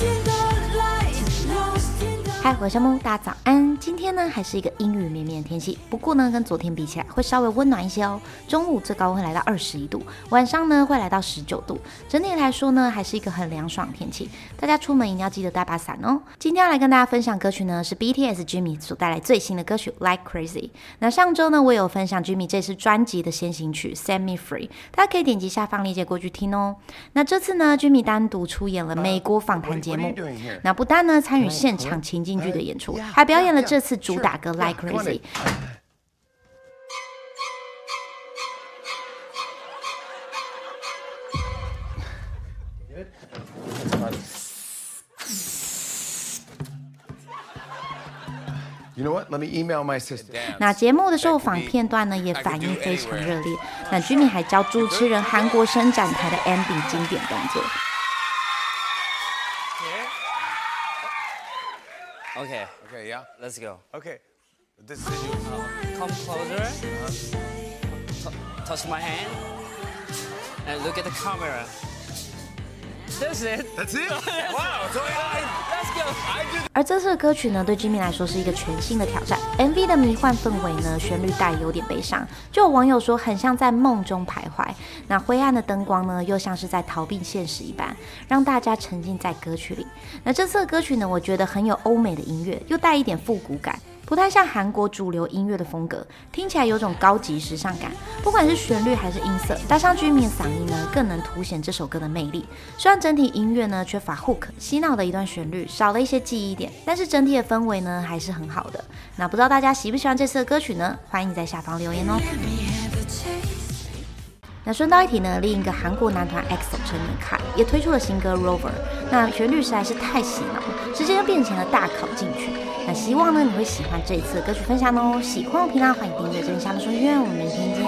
Trên 嗨，我是木，大家早安。今天呢还是一个阴雨绵绵的天气，不过呢跟昨天比起来会稍微温暖一些哦。中午最高温会来到二十一度，晚上呢会来到十九度。整体来说呢还是一个很凉爽的天气，大家出门一定要记得带把伞哦。今天要来跟大家分享歌曲呢是 BTS Jimmy 所带来最新的歌曲 Like Crazy。那上周呢我有分享 Jimmy 这次专辑的先行曲 Set Me Free，大家可以点击下方链接过去听哦。那这次呢 Jimmy 单独出演了美国访谈节目，那不但呢参与现场情剧的演出，还表演了这次主打歌《Like Crazy》。You know what? Let me email my sister. 那节目的受访片段呢，也反应非常热烈。那居民还教主持人韩国伸展台的 Andy 经典动作。Okay. Okay, yeah. Let's go. Okay. This is you. Come closer. Uh-huh. T- touch my hand. And look at the camera. That's it. That's it. wow. So I, Let's go. 而这次的歌曲呢，对 Jimmy 来说是一个全新的挑战。MV 的迷幻氛围呢，旋律带有点悲伤，就有网友说很像在梦中徘徊。那灰暗的灯光呢，又像是在逃避现实一般，让大家沉浸在歌曲里。那这次的歌曲呢，我觉得很有欧美的音乐，又带一点复古感。不太像韩国主流音乐的风格，听起来有种高级时尚感。不管是旋律还是音色，搭上居民的嗓音呢，更能凸显这首歌的魅力。虽然整体音乐呢缺乏 hook 洗脑的一段旋律，少了一些记忆点，但是整体的氛围呢还是很好的。那不知道大家喜不喜欢这次的歌曲呢？欢迎在下方留言哦。那顺道一提呢，另一个韩国男团 EXO 成员凯也推出了新歌 Rover，那旋律实在是太洗脑，直接就变成了大考进去。那希望呢你会喜欢这一次的歌曲分享哦。喜欢我频道，欢迎订阅真相的说音乐，我们明天见。